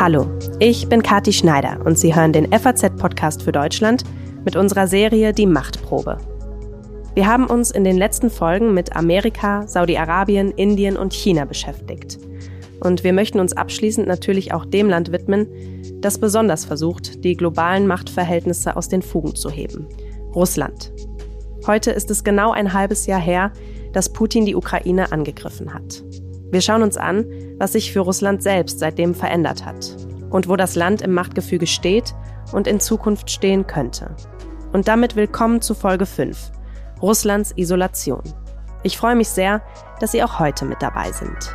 Hallo, ich bin Kati Schneider und Sie hören den FAZ-Podcast für Deutschland mit unserer Serie Die Machtprobe. Wir haben uns in den letzten Folgen mit Amerika, Saudi-Arabien, Indien und China beschäftigt. Und wir möchten uns abschließend natürlich auch dem Land widmen, das besonders versucht, die globalen Machtverhältnisse aus den Fugen zu heben. Russland. Heute ist es genau ein halbes Jahr her, dass Putin die Ukraine angegriffen hat. Wir schauen uns an, was sich für Russland selbst seitdem verändert hat und wo das Land im Machtgefüge steht und in Zukunft stehen könnte. Und damit willkommen zu Folge 5, Russlands Isolation. Ich freue mich sehr, dass Sie auch heute mit dabei sind.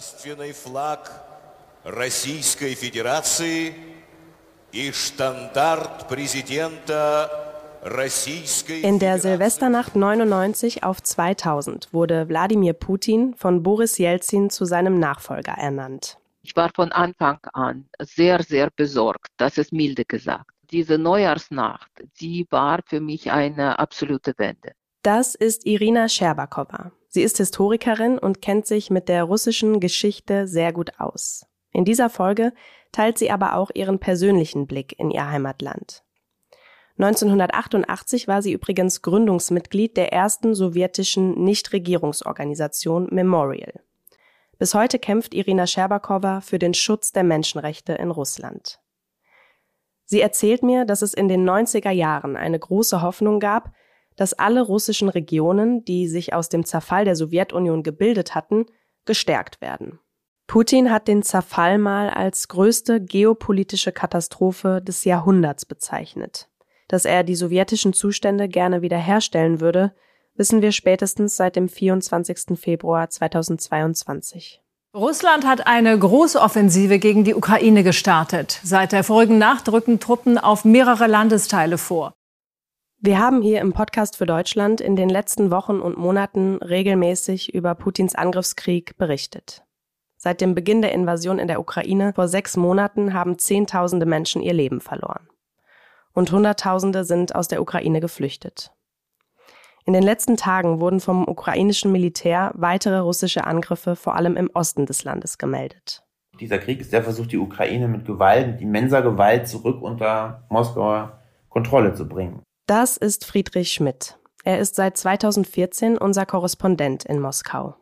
Государственный флаг Российской Федерации и штандарт президента Российской In der Silvesternacht 99 auf 2000 wurde Wladimir Putin von Boris Jelzin zu seinem Nachfolger ernannt. Ich war von Anfang an sehr, sehr besorgt, das ist milde gesagt. Diese Neujahrsnacht, die war für mich eine absolute Wende. Das ist Irina Scherbakowa. Sie ist Historikerin und kennt sich mit der russischen Geschichte sehr gut aus. In dieser Folge teilt sie aber auch ihren persönlichen Blick in ihr Heimatland. 1988 war sie übrigens Gründungsmitglied der ersten sowjetischen Nichtregierungsorganisation Memorial. Bis heute kämpft Irina Scherbakowa für den Schutz der Menschenrechte in Russland. Sie erzählt mir, dass es in den 90er Jahren eine große Hoffnung gab, dass alle russischen Regionen, die sich aus dem Zerfall der Sowjetunion gebildet hatten, gestärkt werden. Putin hat den Zerfall mal als größte geopolitische Katastrophe des Jahrhunderts bezeichnet. Dass er die sowjetischen Zustände gerne wiederherstellen würde, wissen wir spätestens seit dem 24. Februar 2022. Russland hat eine große Offensive gegen die Ukraine gestartet. Seit der vorigen Nacht rücken Truppen auf mehrere Landesteile vor. Wir haben hier im Podcast für Deutschland in den letzten Wochen und Monaten regelmäßig über Putins Angriffskrieg berichtet. Seit dem Beginn der Invasion in der Ukraine vor sechs Monaten haben Zehntausende Menschen ihr Leben verloren. Und Hunderttausende sind aus der Ukraine geflüchtet. In den letzten Tagen wurden vom ukrainischen Militär weitere russische Angriffe vor allem im Osten des Landes gemeldet. Dieser Krieg ist der Versuch, die Ukraine mit Gewalt, mit immenser Gewalt zurück unter Moskauer Kontrolle zu bringen. Das ist Friedrich Schmidt. Er ist seit 2014 unser Korrespondent in Moskau.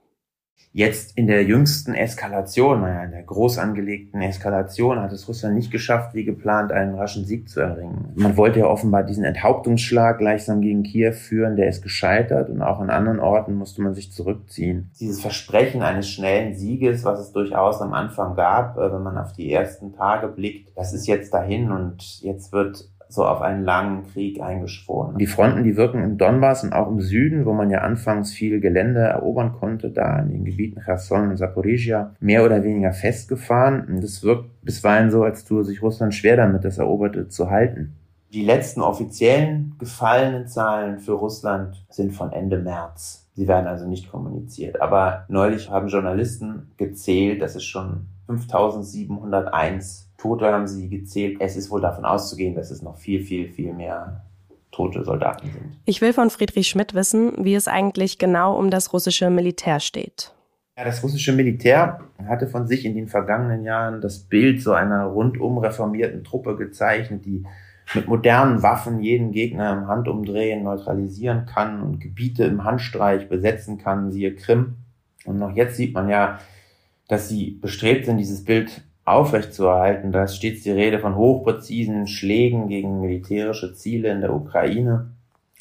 Jetzt in der jüngsten Eskalation, naja, in der groß angelegten Eskalation hat es Russland nicht geschafft, wie geplant, einen raschen Sieg zu erringen. Man wollte ja offenbar diesen Enthauptungsschlag gleichsam gegen Kiew führen, der ist gescheitert und auch an anderen Orten musste man sich zurückziehen. Dieses Versprechen eines schnellen Sieges, was es durchaus am Anfang gab, äh, wenn man auf die ersten Tage blickt, das ist jetzt dahin und jetzt wird so auf einen langen Krieg eingeschworen. Die Fronten, die wirken im Donbass und auch im Süden, wo man ja anfangs viel Gelände erobern konnte, da in den Gebieten Cherson und Zaporizhia, mehr oder weniger festgefahren. Und es wirkt bisweilen so, als tue sich Russland schwer damit, das Eroberte zu halten. Die letzten offiziellen gefallenen Zahlen für Russland sind von Ende März. Sie werden also nicht kommuniziert. Aber neulich haben Journalisten gezählt, dass es schon 5701 Tote haben sie gezählt. Es ist wohl davon auszugehen, dass es noch viel, viel, viel mehr tote Soldaten sind. Ich will von Friedrich Schmidt wissen, wie es eigentlich genau um das russische Militär steht. Ja, das russische Militär hatte von sich in den vergangenen Jahren das Bild so einer rundum reformierten Truppe gezeichnet, die mit modernen Waffen jeden Gegner im Handumdrehen neutralisieren kann und Gebiete im Handstreich besetzen kann, siehe Krim. Und noch jetzt sieht man ja, dass sie bestrebt sind, dieses Bild aufrechtzuerhalten. Da ist stets die Rede von hochpräzisen Schlägen gegen militärische Ziele in der Ukraine.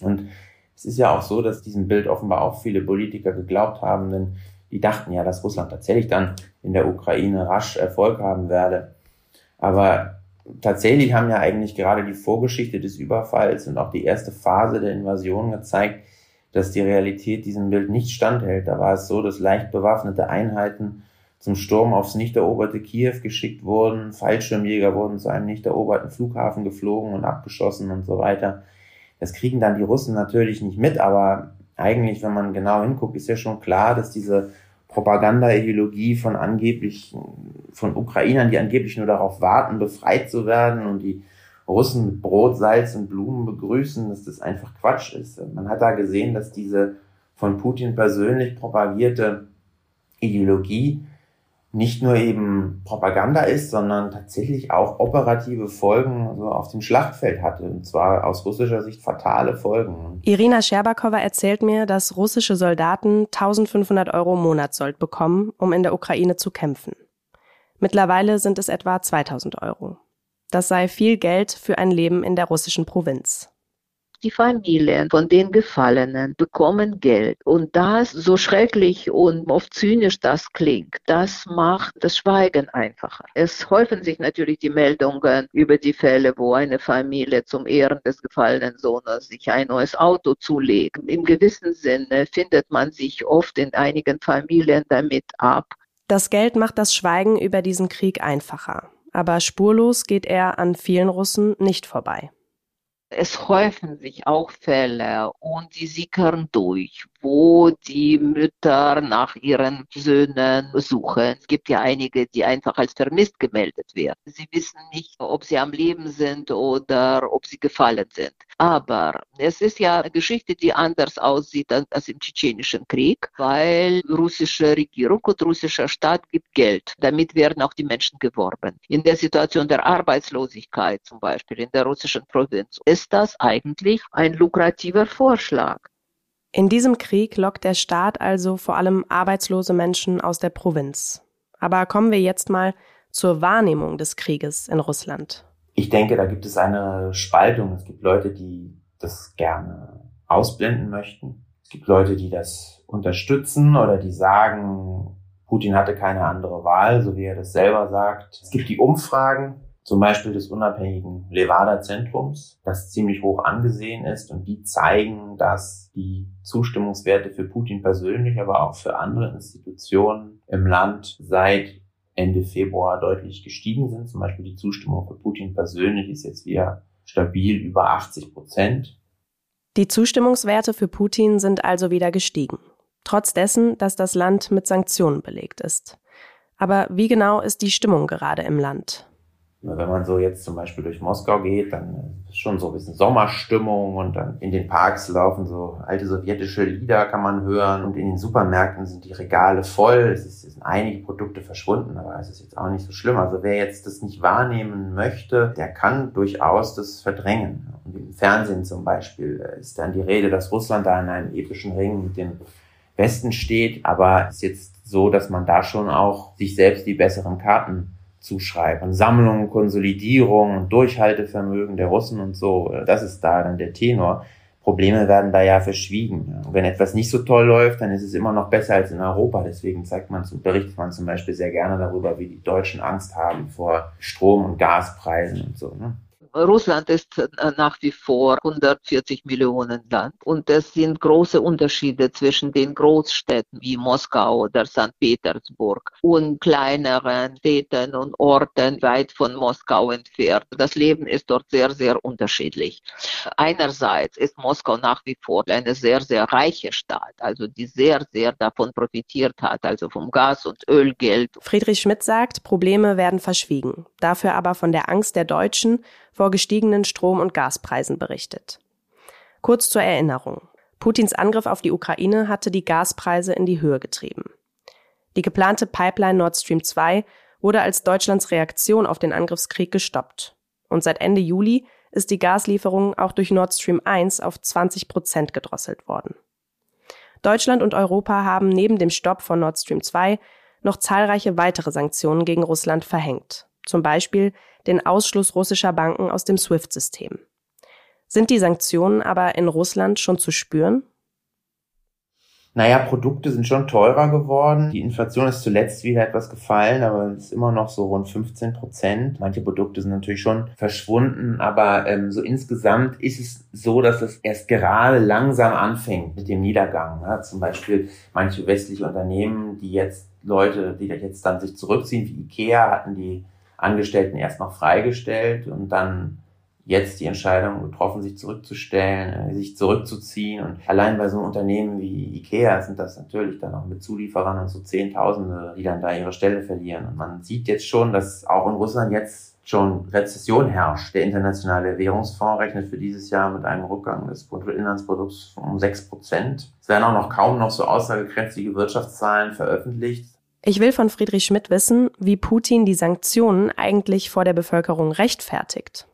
Und es ist ja auch so, dass diesem Bild offenbar auch viele Politiker geglaubt haben, denn die dachten ja, dass Russland tatsächlich dann in der Ukraine rasch Erfolg haben werde. Aber tatsächlich haben ja eigentlich gerade die Vorgeschichte des Überfalls und auch die erste Phase der Invasion gezeigt, dass die Realität diesem Bild nicht standhält. Da war es so, dass leicht bewaffnete Einheiten zum Sturm aufs nicht eroberte Kiew geschickt wurden, Fallschirmjäger wurden zu einem nicht eroberten Flughafen geflogen und abgeschossen und so weiter. Das kriegen dann die Russen natürlich nicht mit, aber eigentlich, wenn man genau hinguckt, ist ja schon klar, dass diese Propagandaideologie von angeblich, von Ukrainern, die angeblich nur darauf warten, befreit zu werden und die Russen mit Brot, Salz und Blumen begrüßen, dass das einfach Quatsch ist. Man hat da gesehen, dass diese von Putin persönlich propagierte Ideologie nicht nur eben Propaganda ist, sondern tatsächlich auch operative Folgen also auf dem Schlachtfeld hatte, und zwar aus russischer Sicht fatale Folgen. Irina Scherbakowa erzählt mir, dass russische Soldaten 1500 Euro Monatssold bekommen, um in der Ukraine zu kämpfen. Mittlerweile sind es etwa 2000 Euro. Das sei viel Geld für ein Leben in der russischen Provinz die Familien von den Gefallenen bekommen Geld. Und das, so schrecklich und oft zynisch das klingt, das macht das Schweigen einfacher. Es häufen sich natürlich die Meldungen über die Fälle, wo eine Familie zum Ehren des gefallenen Sohnes sich ein neues Auto zulegt. Im gewissen Sinne findet man sich oft in einigen Familien damit ab. Das Geld macht das Schweigen über diesen Krieg einfacher. Aber spurlos geht er an vielen Russen nicht vorbei. Es häufen sich auch Fälle und die sickern durch, wo die Mütter nach ihren Söhnen suchen. Es gibt ja einige, die einfach als vermisst gemeldet werden. Sie wissen nicht, ob sie am Leben sind oder ob sie gefallen sind. Aber es ist ja eine Geschichte, die anders aussieht als im Tschetschenischen Krieg, weil russische Regierung und russischer Staat gibt Geld. Damit werden auch die Menschen geworben. In der Situation der Arbeitslosigkeit zum Beispiel in der russischen Provinz ist das eigentlich ein lukrativer Vorschlag. In diesem Krieg lockt der Staat also vor allem arbeitslose Menschen aus der Provinz. Aber kommen wir jetzt mal zur Wahrnehmung des Krieges in Russland. Ich denke, da gibt es eine Spaltung. Es gibt Leute, die das gerne ausblenden möchten. Es gibt Leute, die das unterstützen oder die sagen, Putin hatte keine andere Wahl, so wie er das selber sagt. Es gibt die Umfragen, zum Beispiel des unabhängigen Levada-Zentrums, das ziemlich hoch angesehen ist und die zeigen, dass die Zustimmungswerte für Putin persönlich, aber auch für andere Institutionen im Land seit Ende Februar deutlich gestiegen sind. Zum Beispiel die Zustimmung für Putin persönlich ist jetzt wieder stabil über 80 Prozent. Die Zustimmungswerte für Putin sind also wieder gestiegen, trotz dessen, dass das Land mit Sanktionen belegt ist. Aber wie genau ist die Stimmung gerade im Land? Wenn man so jetzt zum Beispiel durch Moskau geht, dann ist schon so ein bisschen Sommerstimmung und dann in den Parks laufen so alte sowjetische Lieder, kann man hören. Und in den Supermärkten sind die Regale voll. Es, ist, es sind einige Produkte verschwunden, aber es ist jetzt auch nicht so schlimm. Also wer jetzt das nicht wahrnehmen möchte, der kann durchaus das verdrängen. Und im Fernsehen zum Beispiel ist dann die Rede, dass Russland da in einem epischen Ring mit dem Westen steht. Aber es ist jetzt so, dass man da schon auch sich selbst die besseren Karten zuschreiben. Sammlung, Konsolidierung, Durchhaltevermögen der Russen und so, das ist da dann der Tenor. Probleme werden da ja verschwiegen. wenn etwas nicht so toll läuft, dann ist es immer noch besser als in Europa. Deswegen zeigt man, berichtet man zum Beispiel sehr gerne darüber, wie die Deutschen Angst haben vor Strom- und Gaspreisen und so. Ne? Russland ist äh, nach wie vor 140 Millionen Land und es sind große Unterschiede zwischen den Großstädten wie Moskau oder St. Petersburg und kleineren Städten und Orten weit von Moskau entfernt. Das Leben ist dort sehr, sehr unterschiedlich. Einerseits ist Moskau nach wie vor eine sehr, sehr reiche Stadt, also die sehr, sehr davon profitiert hat, also vom Gas- und Ölgeld. Friedrich Schmidt sagt, Probleme werden verschwiegen, dafür aber von der Angst der Deutschen vor gestiegenen Strom- und Gaspreisen berichtet. Kurz zur Erinnerung. Putins Angriff auf die Ukraine hatte die Gaspreise in die Höhe getrieben. Die geplante Pipeline Nord Stream 2 wurde als Deutschlands Reaktion auf den Angriffskrieg gestoppt. Und seit Ende Juli ist die Gaslieferung auch durch Nord Stream 1 auf 20 Prozent gedrosselt worden. Deutschland und Europa haben neben dem Stopp von Nord Stream 2 noch zahlreiche weitere Sanktionen gegen Russland verhängt zum Beispiel den Ausschluss russischer Banken aus dem SWIFT-System. Sind die Sanktionen aber in Russland schon zu spüren? Naja, Produkte sind schon teurer geworden. Die Inflation ist zuletzt wieder etwas gefallen, aber es ist immer noch so rund 15 Prozent. Manche Produkte sind natürlich schon verschwunden, aber ähm, so insgesamt ist es so, dass es erst gerade langsam anfängt mit dem Niedergang. Ja, zum Beispiel manche westliche Unternehmen, die jetzt Leute, die jetzt dann sich zurückziehen, wie Ikea, hatten die Angestellten erst noch freigestellt und dann jetzt die Entscheidung getroffen, sich zurückzustellen, äh, sich zurückzuziehen. Und allein bei so einem Unternehmen wie Ikea sind das natürlich dann auch mit Zulieferern und so Zehntausende, die dann da ihre Stelle verlieren. Und man sieht jetzt schon, dass auch in Russland jetzt schon Rezession herrscht. Der internationale Währungsfonds rechnet für dieses Jahr mit einem Rückgang des Bruttoinlandsprodukts um sechs Prozent. Es werden auch noch kaum noch so aussagekräftige Wirtschaftszahlen veröffentlicht. Ich will von Friedrich Schmidt wissen, wie Putin die Sanktionen eigentlich vor der Bevölkerung rechtfertigt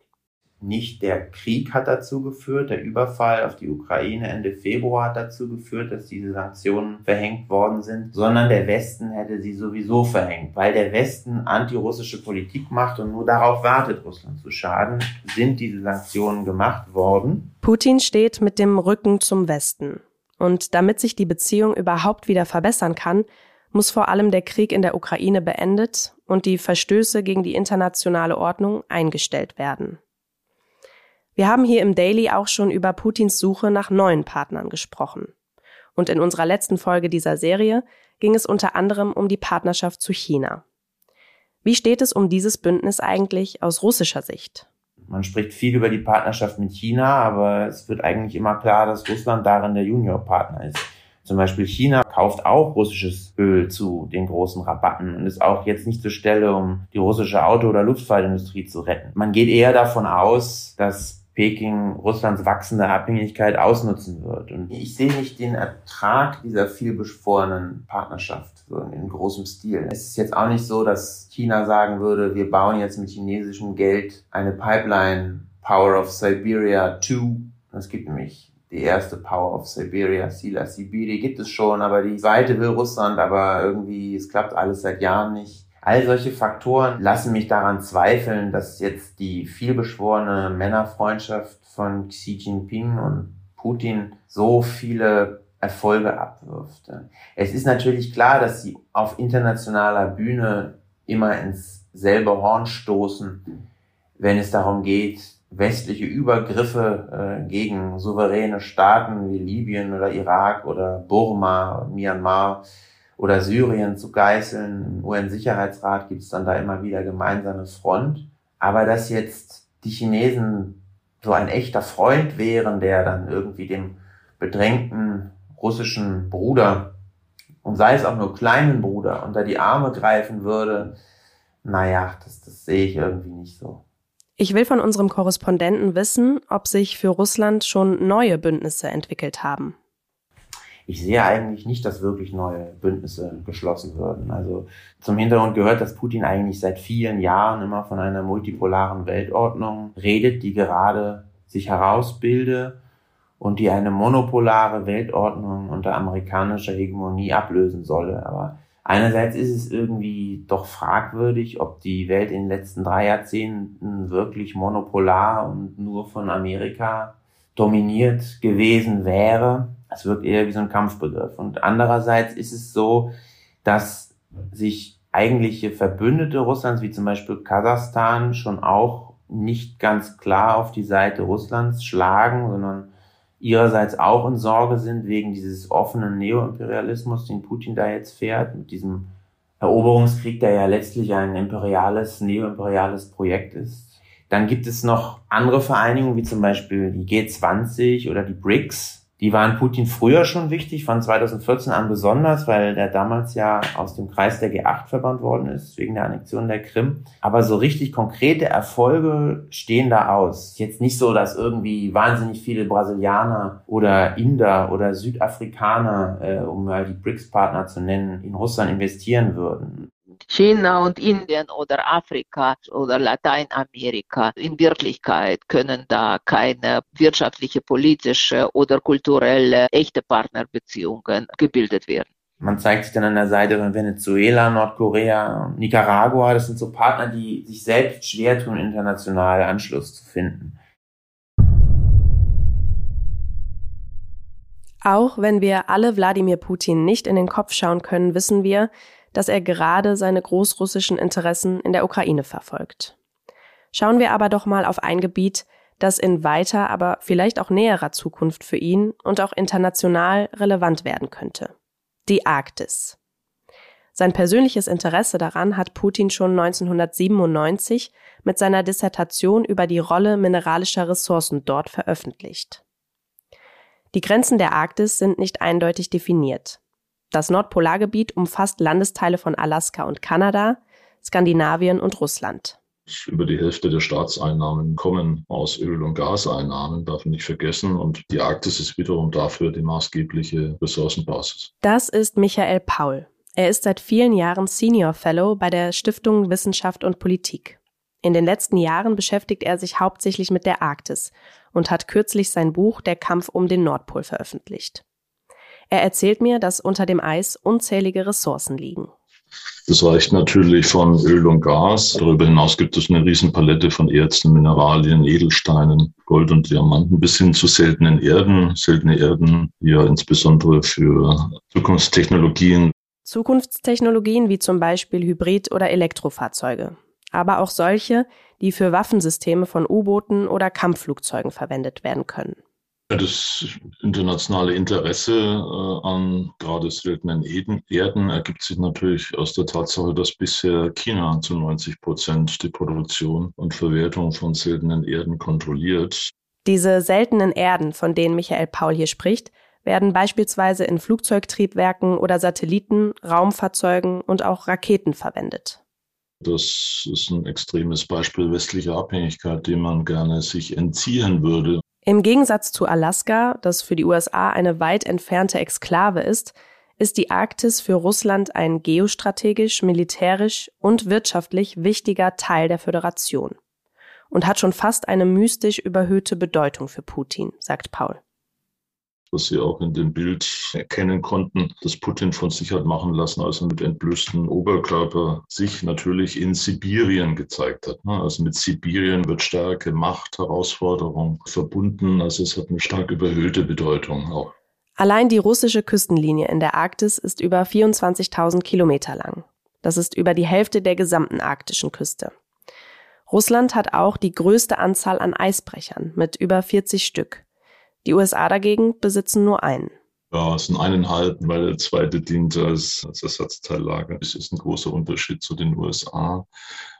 nicht der Krieg hat dazu geführt, der Überfall auf die Ukraine Ende Februar hat dazu geführt, dass diese Sanktionen verhängt worden sind, sondern der Westen hätte sie sowieso verhängt. Weil der Westen antirussische Politik macht und nur darauf wartet, Russland zu schaden, sind diese Sanktionen gemacht worden. Putin steht mit dem Rücken zum Westen. Und damit sich die Beziehung überhaupt wieder verbessern kann, muss vor allem der Krieg in der Ukraine beendet und die Verstöße gegen die internationale Ordnung eingestellt werden. Wir haben hier im Daily auch schon über Putins Suche nach neuen Partnern gesprochen. Und in unserer letzten Folge dieser Serie ging es unter anderem um die Partnerschaft zu China. Wie steht es um dieses Bündnis eigentlich aus russischer Sicht? Man spricht viel über die Partnerschaft mit China, aber es wird eigentlich immer klar, dass Russland darin der Juniorpartner ist. Zum Beispiel China kauft auch russisches Öl zu den großen Rabatten und ist auch jetzt nicht zur Stelle, um die russische Auto- oder Luftfahrtindustrie zu retten. Man geht eher davon aus, dass Peking Russlands wachsende Abhängigkeit ausnutzen wird. Und ich sehe nicht den Ertrag dieser vielbeschworenen Partnerschaft so in großem Stil. Es ist jetzt auch nicht so, dass China sagen würde, wir bauen jetzt mit chinesischem Geld eine Pipeline Power of Siberia 2. Es gibt nämlich die erste Power of Siberia, Sila Sibiri gibt es schon, aber die zweite will Russland, aber irgendwie, es klappt alles seit Jahren nicht. All solche Faktoren lassen mich daran zweifeln, dass jetzt die vielbeschworene Männerfreundschaft von Xi Jinping und Putin so viele Erfolge abwirft. Es ist natürlich klar, dass sie auf internationaler Bühne immer ins selbe Horn stoßen, wenn es darum geht, westliche Übergriffe äh, gegen souveräne Staaten wie Libyen oder Irak oder Burma, Myanmar oder Syrien zu geißeln. Im UN-Sicherheitsrat gibt es dann da immer wieder gemeinsame Front. Aber dass jetzt die Chinesen so ein echter Freund wären, der dann irgendwie dem bedrängten russischen Bruder und sei es auch nur kleinen Bruder unter die Arme greifen würde, naja, das, das sehe ich irgendwie nicht so. Ich will von unserem Korrespondenten wissen, ob sich für Russland schon neue Bündnisse entwickelt haben ich sehe eigentlich nicht, dass wirklich neue Bündnisse geschlossen würden. Also zum Hintergrund gehört, dass Putin eigentlich seit vielen Jahren immer von einer multipolaren Weltordnung redet, die gerade sich herausbilde und die eine monopolare Weltordnung unter amerikanischer Hegemonie ablösen solle. Aber einerseits ist es irgendwie doch fragwürdig, ob die Welt in den letzten drei Jahrzehnten wirklich monopolar und nur von Amerika dominiert gewesen wäre. Es wirkt eher wie so ein Kampfbegriff. Und andererseits ist es so, dass sich eigentliche Verbündete Russlands, wie zum Beispiel Kasachstan, schon auch nicht ganz klar auf die Seite Russlands schlagen, sondern ihrerseits auch in Sorge sind wegen dieses offenen Neoimperialismus, den Putin da jetzt fährt, mit diesem Eroberungskrieg, der ja letztlich ein imperiales, neoimperiales Projekt ist. Dann gibt es noch andere Vereinigungen, wie zum Beispiel die G20 oder die BRICS, die waren Putin früher schon wichtig, von 2014 an besonders, weil der damals ja aus dem Kreis der G8 verbannt worden ist, wegen der Annexion der Krim. Aber so richtig konkrete Erfolge stehen da aus. Jetzt nicht so, dass irgendwie wahnsinnig viele Brasilianer oder Inder oder Südafrikaner, äh, um mal die BRICS-Partner zu nennen, in Russland investieren würden. China und Indien oder Afrika oder Lateinamerika. In Wirklichkeit können da keine wirtschaftliche, politische oder kulturelle echte Partnerbeziehungen gebildet werden. Man zeigt sich dann an der Seite von Venezuela, Nordkorea, Nicaragua. Das sind so Partner, die sich selbst schwer tun, international Anschluss zu finden. Auch wenn wir alle Wladimir Putin nicht in den Kopf schauen können, wissen wir, dass er gerade seine großrussischen Interessen in der Ukraine verfolgt. Schauen wir aber doch mal auf ein Gebiet, das in weiter, aber vielleicht auch näherer Zukunft für ihn und auch international relevant werden könnte. Die Arktis. Sein persönliches Interesse daran hat Putin schon 1997 mit seiner Dissertation über die Rolle mineralischer Ressourcen dort veröffentlicht. Die Grenzen der Arktis sind nicht eindeutig definiert. Das Nordpolargebiet umfasst Landesteile von Alaska und Kanada, Skandinavien und Russland. Über die Hälfte der Staatseinnahmen kommen aus Öl- und Gaseinnahmen, darf man nicht vergessen. Und die Arktis ist wiederum dafür die maßgebliche Ressourcenbasis. Das ist Michael Paul. Er ist seit vielen Jahren Senior Fellow bei der Stiftung Wissenschaft und Politik. In den letzten Jahren beschäftigt er sich hauptsächlich mit der Arktis und hat kürzlich sein Buch Der Kampf um den Nordpol veröffentlicht. Er erzählt mir, dass unter dem Eis unzählige Ressourcen liegen. Das reicht natürlich von Öl und Gas. Darüber hinaus gibt es eine Riesenpalette von Erzen, Mineralien, Edelsteinen, Gold und Diamanten bis hin zu seltenen Erden. Seltene Erden, die ja insbesondere für Zukunftstechnologien Zukunftstechnologien wie zum Beispiel Hybrid- oder Elektrofahrzeuge, aber auch solche, die für Waffensysteme von U-Booten oder Kampfflugzeugen verwendet werden können. Das internationale Interesse äh, an gerade seltenen Erden ergibt sich natürlich aus der Tatsache, dass bisher China zu 90 Prozent die Produktion und Verwertung von seltenen Erden kontrolliert. Diese seltenen Erden, von denen Michael Paul hier spricht, werden beispielsweise in Flugzeugtriebwerken oder Satelliten, Raumfahrzeugen und auch Raketen verwendet. Das ist ein extremes Beispiel westlicher Abhängigkeit, dem man gerne sich entziehen würde. Im Gegensatz zu Alaska, das für die USA eine weit entfernte Exklave ist, ist die Arktis für Russland ein geostrategisch, militärisch und wirtschaftlich wichtiger Teil der Föderation und hat schon fast eine mystisch überhöhte Bedeutung für Putin, sagt Paul was Sie auch in dem Bild erkennen konnten, dass Putin von sich hat machen lassen, als er mit entblößtem Oberkörper sich natürlich in Sibirien gezeigt hat. Ne? Also mit Sibirien wird starke Macht, Herausforderung verbunden. Also es hat eine stark überhöhte Bedeutung auch. Allein die russische Küstenlinie in der Arktis ist über 24.000 Kilometer lang. Das ist über die Hälfte der gesamten arktischen Küste. Russland hat auch die größte Anzahl an Eisbrechern mit über 40 Stück. Die USA dagegen besitzen nur einen. Ja, es sind eineinhalb, weil der zweite dient als, als Ersatzteillager. Das ist ein großer Unterschied zu den USA.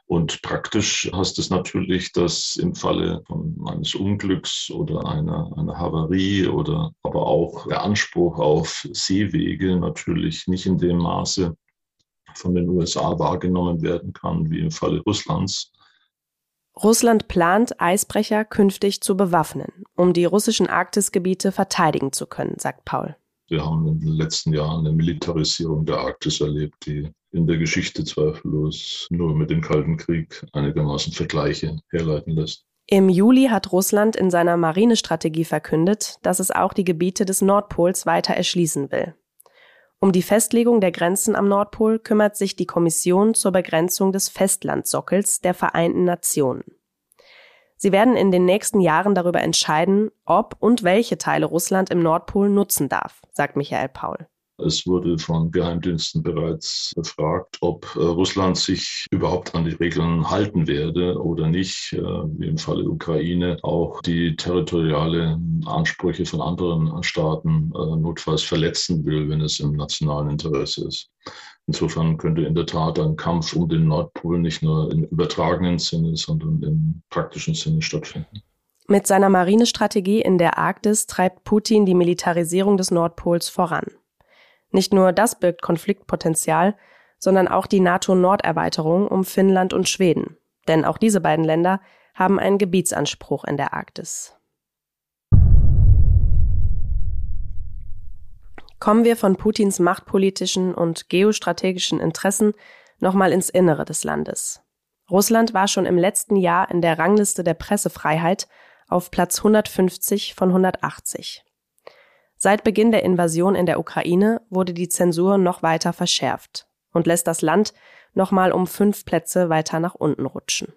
Und praktisch heißt es natürlich, dass im Falle eines Unglücks oder einer, einer Havarie oder aber auch der Anspruch auf Seewege natürlich nicht in dem Maße von den USA wahrgenommen werden kann wie im Falle Russlands. Russland plant, Eisbrecher künftig zu bewaffnen, um die russischen Arktisgebiete verteidigen zu können, sagt Paul. Wir haben in den letzten Jahren eine Militarisierung der Arktis erlebt, die in der Geschichte zweifellos nur mit dem Kalten Krieg einigermaßen Vergleiche herleiten lässt. Im Juli hat Russland in seiner Marinestrategie verkündet, dass es auch die Gebiete des Nordpols weiter erschließen will. Um die Festlegung der Grenzen am Nordpol kümmert sich die Kommission zur Begrenzung des Festlandsockels der Vereinten Nationen. Sie werden in den nächsten Jahren darüber entscheiden, ob und welche Teile Russland im Nordpol nutzen darf, sagt Michael Paul. Es wurde von Geheimdiensten bereits befragt, ob äh, Russland sich überhaupt an die Regeln halten werde oder nicht, äh, wie im Falle Ukraine auch die territoriale Ansprüche von anderen Staaten äh, notfalls verletzen will, wenn es im nationalen Interesse ist. Insofern könnte in der Tat ein Kampf um den Nordpol nicht nur im übertragenen Sinne, sondern im praktischen Sinne stattfinden. Mit seiner Marinestrategie in der Arktis treibt Putin die Militarisierung des Nordpols voran. Nicht nur das birgt Konfliktpotenzial, sondern auch die NATO-Norderweiterung um Finnland und Schweden. Denn auch diese beiden Länder haben einen Gebietsanspruch in der Arktis. Kommen wir von Putins machtpolitischen und geostrategischen Interessen nochmal ins Innere des Landes. Russland war schon im letzten Jahr in der Rangliste der Pressefreiheit auf Platz 150 von 180. Seit Beginn der Invasion in der Ukraine wurde die Zensur noch weiter verschärft und lässt das Land nochmal um fünf Plätze weiter nach unten rutschen.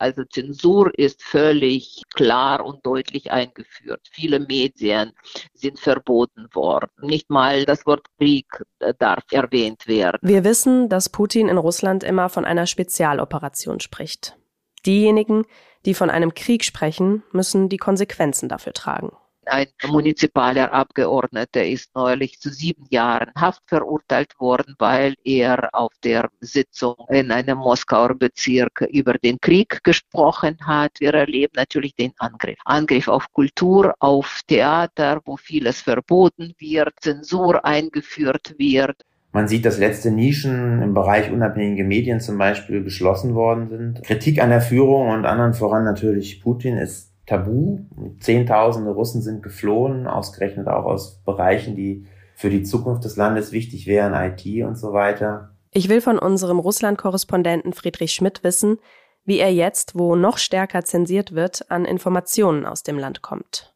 Also Zensur ist völlig klar und deutlich eingeführt. Viele Medien sind verboten worden. Nicht mal das Wort Krieg äh, darf erwähnt werden. Wir wissen, dass Putin in Russland immer von einer Spezialoperation spricht. Diejenigen, die von einem Krieg sprechen, müssen die Konsequenzen dafür tragen. Ein municipaler Abgeordneter ist neulich zu sieben Jahren Haft verurteilt worden, weil er auf der Sitzung in einem Moskauer Bezirk über den Krieg gesprochen hat. Wir erleben natürlich den Angriff. Angriff auf Kultur, auf Theater, wo vieles verboten wird, Zensur eingeführt wird. Man sieht, dass letzte Nischen im Bereich unabhängige Medien zum Beispiel geschlossen worden sind. Kritik an der Führung und anderen voran natürlich Putin ist tabu. Zehntausende Russen sind geflohen, ausgerechnet auch aus Bereichen, die für die Zukunft des Landes wichtig wären, IT und so weiter. Ich will von unserem Russland-Korrespondenten Friedrich Schmidt wissen, wie er jetzt, wo noch stärker zensiert wird, an Informationen aus dem Land kommt.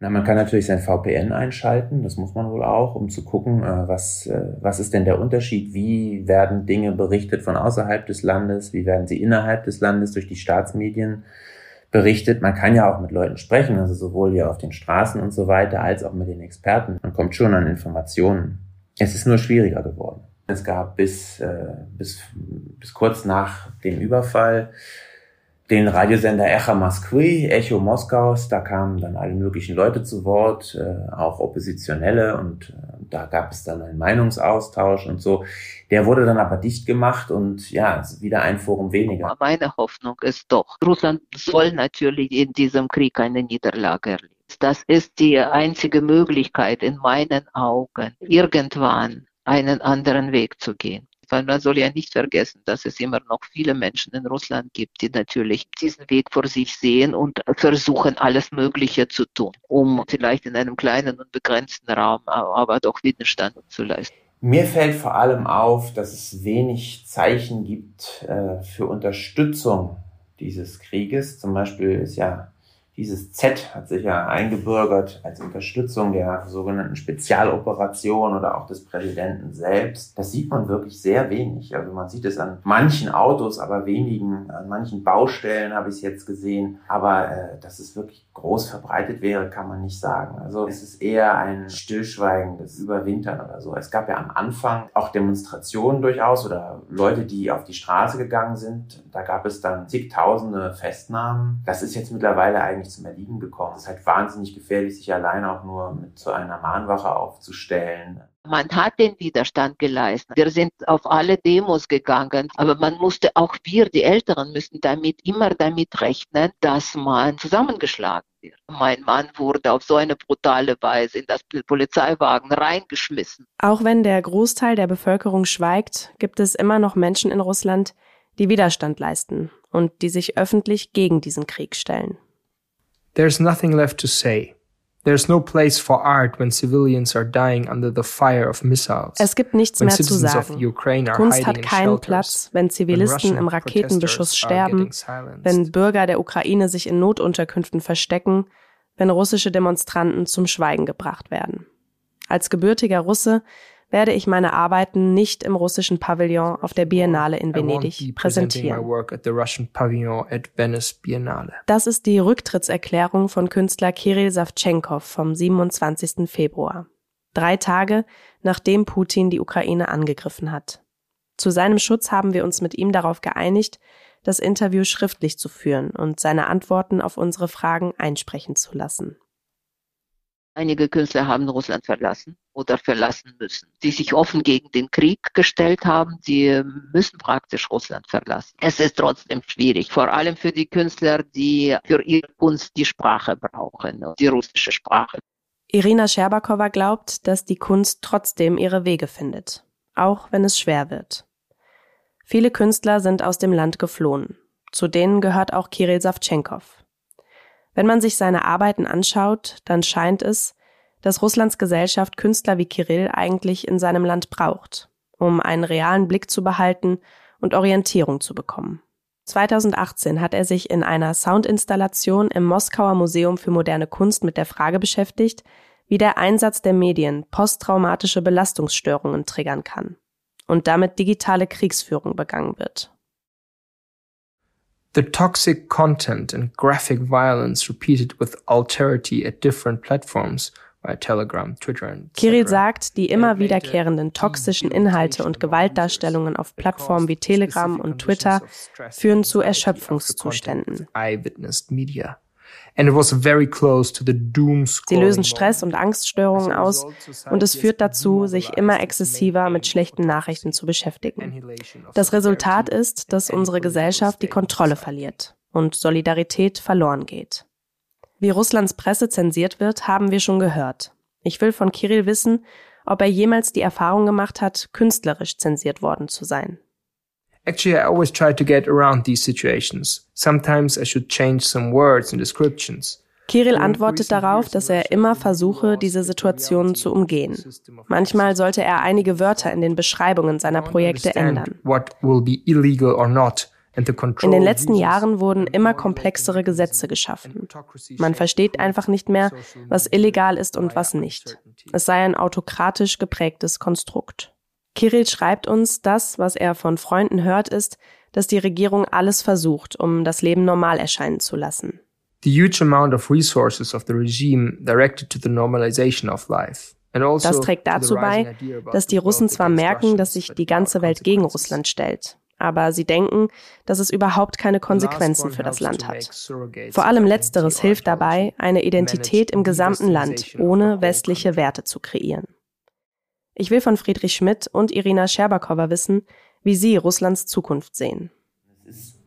Na, man kann natürlich sein VPN einschalten, das muss man wohl auch, um zu gucken, äh, was, äh, was ist denn der Unterschied, wie werden Dinge berichtet von außerhalb des Landes, wie werden sie innerhalb des Landes durch die Staatsmedien berichtet. Man kann ja auch mit Leuten sprechen, also sowohl hier auf den Straßen und so weiter, als auch mit den Experten. Man kommt schon an Informationen. Es ist nur schwieriger geworden. Es gab bis, äh, bis, bis kurz nach dem Überfall den Radiosender Echa Moskwy, Echo Moskaus, da kamen dann alle möglichen Leute zu Wort, äh, auch Oppositionelle und äh, da gab es dann einen Meinungsaustausch und so. Der wurde dann aber dicht gemacht und ja, wieder ein Forum weniger. Meine Hoffnung ist doch, Russland soll natürlich in diesem Krieg eine Niederlage erleben. Das ist die einzige Möglichkeit in meinen Augen, irgendwann einen anderen Weg zu gehen weil man soll ja nicht vergessen, dass es immer noch viele Menschen in Russland gibt, die natürlich diesen Weg vor sich sehen und versuchen, alles Mögliche zu tun, um vielleicht in einem kleinen und begrenzten Raum aber doch Widerstand zu leisten. Mir fällt vor allem auf, dass es wenig Zeichen gibt äh, für Unterstützung dieses Krieges. Zum Beispiel ist ja dieses Z hat sich ja eingebürgert als Unterstützung der sogenannten Spezialoperation oder auch des Präsidenten selbst. Das sieht man wirklich sehr wenig. Also man sieht es an manchen Autos, aber wenigen, an manchen Baustellen habe ich es jetzt gesehen. Aber äh, dass es wirklich groß verbreitet wäre, kann man nicht sagen. Also es ist eher ein stillschweigendes Überwintern oder so. Es gab ja am Anfang auch Demonstrationen durchaus oder Leute, die auf die Straße gegangen sind. Da gab es dann zigtausende Festnahmen. Das ist jetzt mittlerweile eigentlich nicht zum Erliegen gekommen. Es ist halt wahnsinnig gefährlich, sich allein auch nur mit so einer Mahnwache aufzustellen. Man hat den Widerstand geleistet. Wir sind auf alle Demos gegangen, aber man musste auch wir, die Älteren, müssen damit immer damit rechnen, dass man zusammengeschlagen wird. Mein Mann wurde auf so eine brutale Weise in das Polizeiwagen reingeschmissen. Auch wenn der Großteil der Bevölkerung schweigt, gibt es immer noch Menschen in Russland, die Widerstand leisten und die sich öffentlich gegen diesen Krieg stellen. There's nothing left to say. There's no place for art when civilians are dying under the fire of missiles. Es gibt nichts mehr zu sagen. Kunst hat keinen Platz, wenn Zivilisten im Raketenbeschuss sterben, wenn Bürger der Ukraine sich in Notunterkünften verstecken, wenn russische Demonstranten zum Schweigen gebracht werden. Als gebürtiger Russe werde ich meine Arbeiten nicht im russischen Pavillon auf der Biennale in Venedig präsentieren. Das ist die Rücktrittserklärung von Künstler Kirill Savchenkov vom 27. Februar. Drei Tage, nachdem Putin die Ukraine angegriffen hat. Zu seinem Schutz haben wir uns mit ihm darauf geeinigt, das Interview schriftlich zu führen und seine Antworten auf unsere Fragen einsprechen zu lassen. Einige Künstler haben Russland verlassen oder verlassen müssen, die sich offen gegen den Krieg gestellt haben, die müssen praktisch Russland verlassen. Es ist trotzdem schwierig, vor allem für die Künstler, die für ihre Kunst die Sprache brauchen, die russische Sprache. Irina Scherbakowa glaubt, dass die Kunst trotzdem ihre Wege findet, auch wenn es schwer wird. Viele Künstler sind aus dem Land geflohen. Zu denen gehört auch Kirill Savchenkov. Wenn man sich seine Arbeiten anschaut, dann scheint es, dass Russlands Gesellschaft Künstler wie Kirill eigentlich in seinem Land braucht, um einen realen Blick zu behalten und Orientierung zu bekommen. 2018 hat er sich in einer Soundinstallation im Moskauer Museum für moderne Kunst mit der Frage beschäftigt, wie der Einsatz der Medien posttraumatische Belastungsstörungen triggern kann und damit digitale Kriegsführung begangen wird. The toxic content and graphic violence repeated with alterity at different platforms Telegram, Twitter Kirill sagt, die immer wiederkehrenden toxischen Inhalte und Gewaltdarstellungen auf Plattformen wie Telegram und Twitter führen zu Erschöpfungszuständen. Sie lösen Stress und Angststörungen aus und es führt dazu, sich immer exzessiver mit schlechten Nachrichten zu beschäftigen. Das Resultat ist, dass unsere Gesellschaft die Kontrolle verliert und Solidarität verloren geht. Wie Russlands Presse zensiert wird, haben wir schon gehört. Ich will von Kirill wissen, ob er jemals die Erfahrung gemacht hat, künstlerisch zensiert worden zu sein. Actually, I always try to get around these situations. Sometimes I should change some words and descriptions. Kirill antwortet darauf, dass er immer versuche, diese Situationen zu umgehen. Manchmal sollte er einige Wörter in den Beschreibungen seiner Projekte ändern. In den letzten Jahren wurden immer komplexere Gesetze geschaffen. Man versteht einfach nicht mehr, was illegal ist und was nicht. Es sei ein autokratisch geprägtes Konstrukt. Kirill schreibt uns, das, was er von Freunden hört, ist, dass die Regierung alles versucht, um das Leben normal erscheinen zu lassen. The huge amount of resources of the regime directed to the normalization of life. Das trägt dazu bei, dass die Russen zwar merken, dass sich die ganze Welt gegen Russland stellt, aber sie denken, dass es überhaupt keine Konsequenzen für das Land hat. Vor allem letzteres hilft dabei, eine Identität im gesamten Land ohne westliche Werte zu kreieren. Ich will von Friedrich Schmidt und Irina Scherbakowa wissen, wie sie Russlands Zukunft sehen. Es ist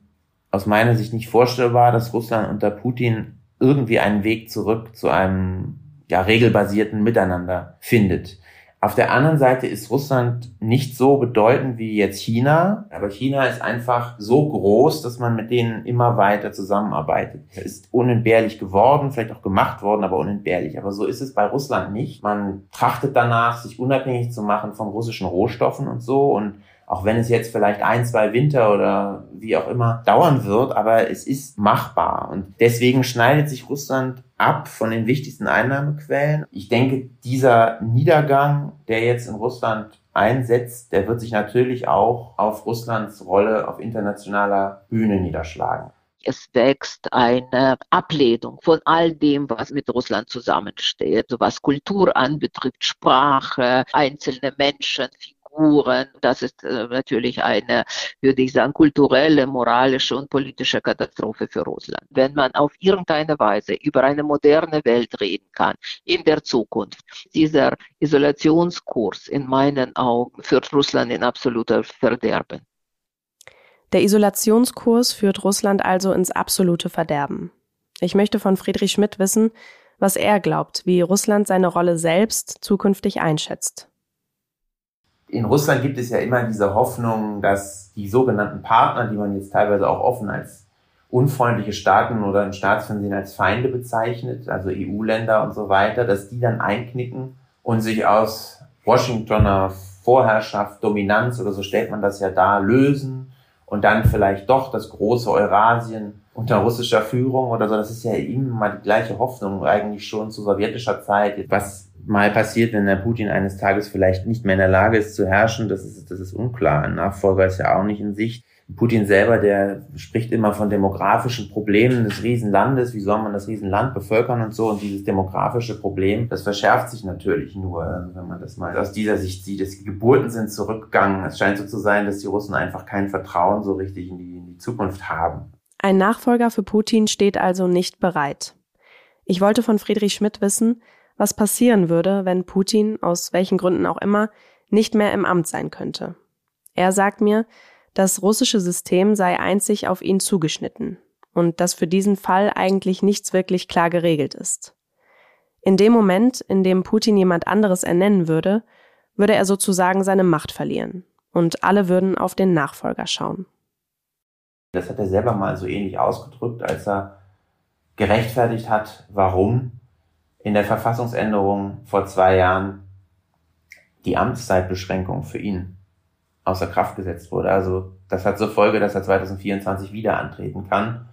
aus meiner Sicht nicht vorstellbar, dass Russland unter Putin irgendwie einen Weg zurück zu einem ja, regelbasierten Miteinander findet. Auf der anderen Seite ist Russland nicht so bedeutend wie jetzt China, aber China ist einfach so groß, dass man mit denen immer weiter zusammenarbeitet. Ist unentbehrlich geworden, vielleicht auch gemacht worden, aber unentbehrlich. Aber so ist es bei Russland nicht. Man trachtet danach, sich unabhängig zu machen von russischen Rohstoffen und so und auch wenn es jetzt vielleicht ein, zwei Winter oder wie auch immer dauern wird, aber es ist machbar. Und deswegen schneidet sich Russland ab von den wichtigsten Einnahmequellen. Ich denke, dieser Niedergang, der jetzt in Russland einsetzt, der wird sich natürlich auch auf Russlands Rolle auf internationaler Bühne niederschlagen es wächst eine Ablehnung von all dem, was mit Russland zusammensteht, was Kultur anbetrifft, Sprache, einzelne Menschen, Figuren. Das ist äh, natürlich eine, würde ich sagen, kulturelle, moralische und politische Katastrophe für Russland. Wenn man auf irgendeine Weise über eine moderne Welt reden kann in der Zukunft, dieser Isolationskurs in meinen Augen führt Russland in absoluter Verderben. Der Isolationskurs führt Russland also ins absolute Verderben. Ich möchte von Friedrich Schmidt wissen, was er glaubt, wie Russland seine Rolle selbst zukünftig einschätzt in Russland gibt es ja immer diese Hoffnung, dass die sogenannten Partner, die man jetzt teilweise auch offen als unfreundliche Staaten oder im Staatsfernsehen als Feinde bezeichnet, also EU-Länder und so weiter, dass die dann einknicken und sich aus Washingtoner Vorherrschaft, Dominanz oder so stellt man das ja da, lösen und dann vielleicht doch das große Eurasien unter russischer Führung oder so. Das ist ja immer die gleiche Hoffnung eigentlich schon zu sowjetischer Zeit. Was mal passiert, wenn der Putin eines Tages vielleicht nicht mehr in der Lage ist zu herrschen, das ist, das ist unklar. Ein Nachfolger ist ja auch nicht in Sicht. Putin selber, der spricht immer von demografischen Problemen des Riesenlandes. Wie soll man das Riesenland bevölkern und so? Und dieses demografische Problem, das verschärft sich natürlich nur, wenn man das mal aus dieser Sicht sieht. Die Geburten sind zurückgegangen. Es scheint so zu sein, dass die Russen einfach kein Vertrauen so richtig in die, in die Zukunft haben. Ein Nachfolger für Putin steht also nicht bereit. Ich wollte von Friedrich Schmidt wissen, was passieren würde, wenn Putin, aus welchen Gründen auch immer, nicht mehr im Amt sein könnte. Er sagt mir, das russische System sei einzig auf ihn zugeschnitten und dass für diesen Fall eigentlich nichts wirklich klar geregelt ist. In dem Moment, in dem Putin jemand anderes ernennen würde, würde er sozusagen seine Macht verlieren und alle würden auf den Nachfolger schauen. Das hat er selber mal so ähnlich ausgedrückt, als er gerechtfertigt hat, warum in der Verfassungsänderung vor zwei Jahren die Amtszeitbeschränkung für ihn außer Kraft gesetzt wurde. Also das hat zur Folge, dass er 2024 wieder antreten kann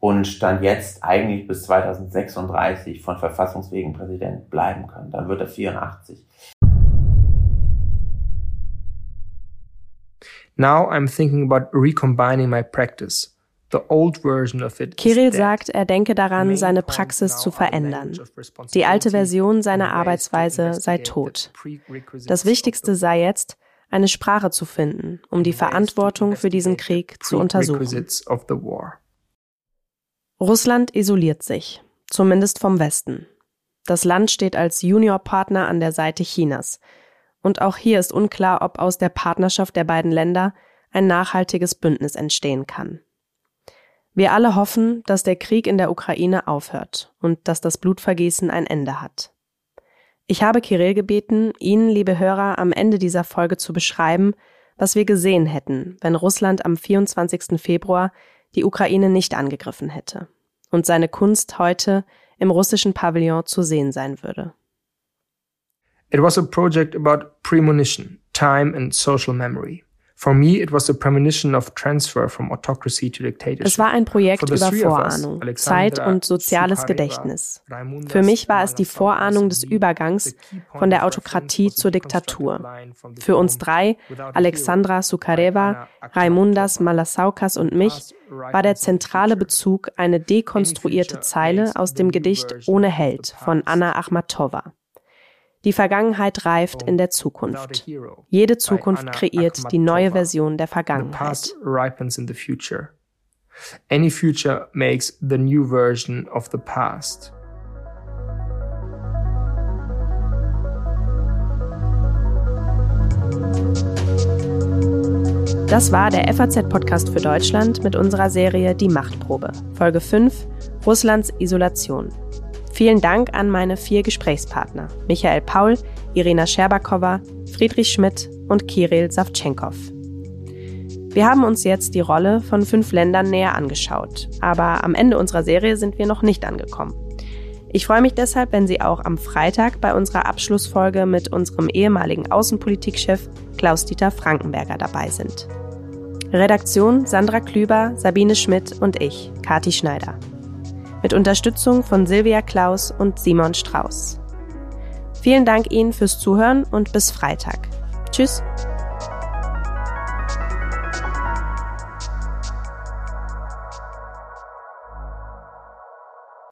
und stand jetzt eigentlich bis 2036 von Verfassungswegen Präsident bleiben kann. Dann wird er 84. Now I'm thinking about recombining my practice Kirill sagt, er denke daran, seine Praxis zu verändern. Die alte Version seiner Arbeitsweise sei tot. Das Wichtigste sei jetzt, eine Sprache zu finden, um die Verantwortung für diesen Krieg zu untersuchen. Russland isoliert sich, zumindest vom Westen. Das Land steht als Juniorpartner an der Seite Chinas. Und auch hier ist unklar, ob aus der Partnerschaft der beiden Länder ein nachhaltiges Bündnis entstehen kann. Wir alle hoffen, dass der Krieg in der Ukraine aufhört und dass das Blutvergießen ein Ende hat. Ich habe Kirill gebeten, Ihnen, liebe Hörer, am Ende dieser Folge zu beschreiben, was wir gesehen hätten, wenn Russland am 24. Februar die Ukraine nicht angegriffen hätte und seine Kunst heute im russischen Pavillon zu sehen sein würde. It was a project about premonition, time and social memory. Es war ein Projekt über Vorahnung, Zeit und soziales Gedächtnis. Für mich war es die Vorahnung des Übergangs von der Autokratie zur Diktatur. Für uns drei, Alexandra Sukareva, Raimundas Malasaukas und mich, war der zentrale Bezug eine dekonstruierte Zeile aus dem Gedicht Ohne Held von Anna Achmatova. Die Vergangenheit reift in der Zukunft. Jede Zukunft kreiert die neue Version der Vergangenheit. Any future makes the new version of the past. Das war der FAZ-Podcast für Deutschland mit unserer Serie Die Machtprobe, Folge 5 Russlands Isolation. Vielen Dank an meine vier Gesprächspartner, Michael Paul, Irina Scherbakowa, Friedrich Schmidt und Kirill Savtschenkov. Wir haben uns jetzt die Rolle von fünf Ländern näher angeschaut, aber am Ende unserer Serie sind wir noch nicht angekommen. Ich freue mich deshalb, wenn Sie auch am Freitag bei unserer Abschlussfolge mit unserem ehemaligen Außenpolitikchef Klaus-Dieter Frankenberger dabei sind. Redaktion Sandra Klüber, Sabine Schmidt und ich, Kati Schneider mit Unterstützung von Silvia Klaus und Simon Strauß. Vielen Dank Ihnen fürs Zuhören und bis Freitag. Tschüss.